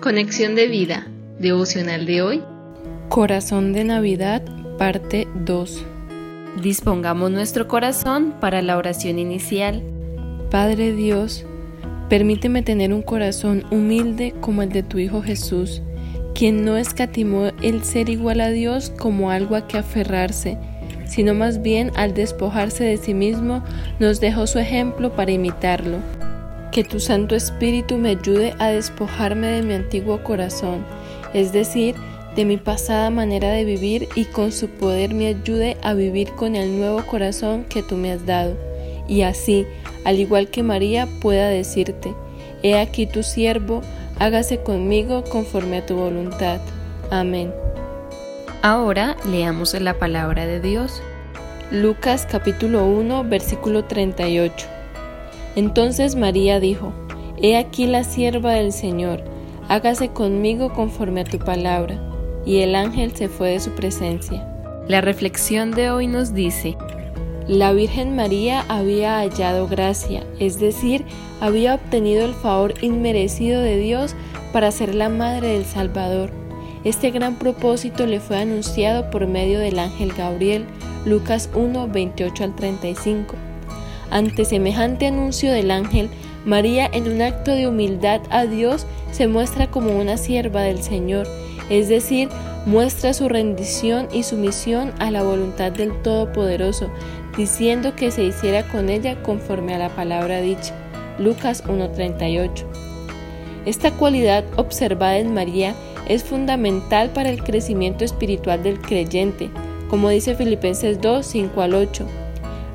Conexión de vida, devocional de hoy. Corazón de Navidad, parte 2. Dispongamos nuestro corazón para la oración inicial. Padre Dios, permíteme tener un corazón humilde como el de tu Hijo Jesús, quien no escatimó el ser igual a Dios como algo a que aferrarse, sino más bien al despojarse de sí mismo nos dejó su ejemplo para imitarlo. Que tu Santo Espíritu me ayude a despojarme de mi antiguo corazón, es decir, de mi pasada manera de vivir y con su poder me ayude a vivir con el nuevo corazón que tú me has dado. Y así, al igual que María, pueda decirte, He aquí tu siervo, hágase conmigo conforme a tu voluntad. Amén. Ahora leamos la palabra de Dios. Lucas capítulo 1 versículo 38. Entonces María dijo, He aquí la sierva del Señor, hágase conmigo conforme a tu palabra. Y el ángel se fue de su presencia. La reflexión de hoy nos dice, la Virgen María había hallado gracia, es decir, había obtenido el favor inmerecido de Dios para ser la madre del Salvador. Este gran propósito le fue anunciado por medio del ángel Gabriel, Lucas 1, 28 al 35. Ante semejante anuncio del ángel, María en un acto de humildad a Dios se muestra como una sierva del Señor, es decir, muestra su rendición y sumisión a la voluntad del Todopoderoso, diciendo que se hiciera con ella conforme a la palabra dicha. Lucas 1.38. Esta cualidad observada en María es fundamental para el crecimiento espiritual del creyente, como dice Filipenses 2, 5 al 8.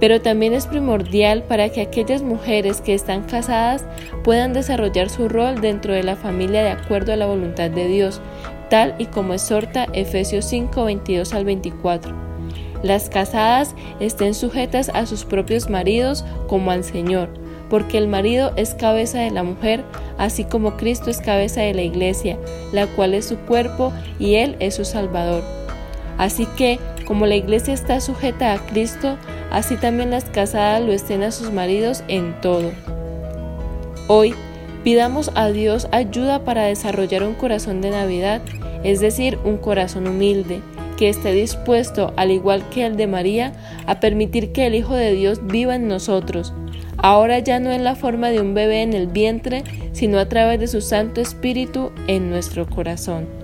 pero también es primordial para que aquellas mujeres que están casadas puedan desarrollar su rol dentro de la familia de acuerdo a la voluntad de Dios, tal y como exhorta Efesios 5, 22 al 24. Las casadas estén sujetas a sus propios maridos como al Señor, porque el marido es cabeza de la mujer, así como Cristo es cabeza de la iglesia, la cual es su cuerpo y Él es su Salvador. Así que, como la iglesia está sujeta a Cristo, así también las casadas lo estén a sus maridos en todo. Hoy, pidamos a Dios ayuda para desarrollar un corazón de Navidad, es decir, un corazón humilde, que esté dispuesto, al igual que el de María, a permitir que el Hijo de Dios viva en nosotros, ahora ya no en la forma de un bebé en el vientre, sino a través de su Santo Espíritu en nuestro corazón.